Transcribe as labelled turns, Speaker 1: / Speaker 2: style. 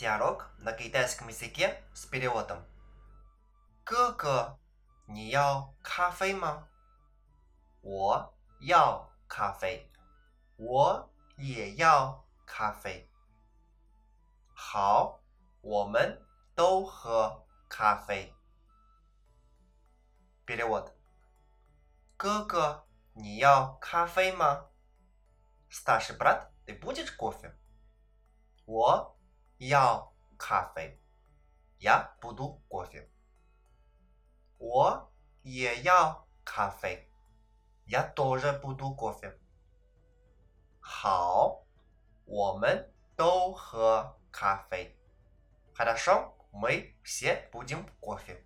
Speaker 1: Диалог на китайском языке с переводом. Кэкэ, не яо кафе ма? Во яо кафе. Во е яо кафе. Хао, вомен доу хэ кафе. Перевод. Кэкэ, не яо кафе ма? Старший брат, ты будешь кофе? 我要咖啡。Я буду кофе. 我也要咖啡。Я тоже буду кофе. 好，我们都喝咖啡。Хорошо, мы все будем кофе.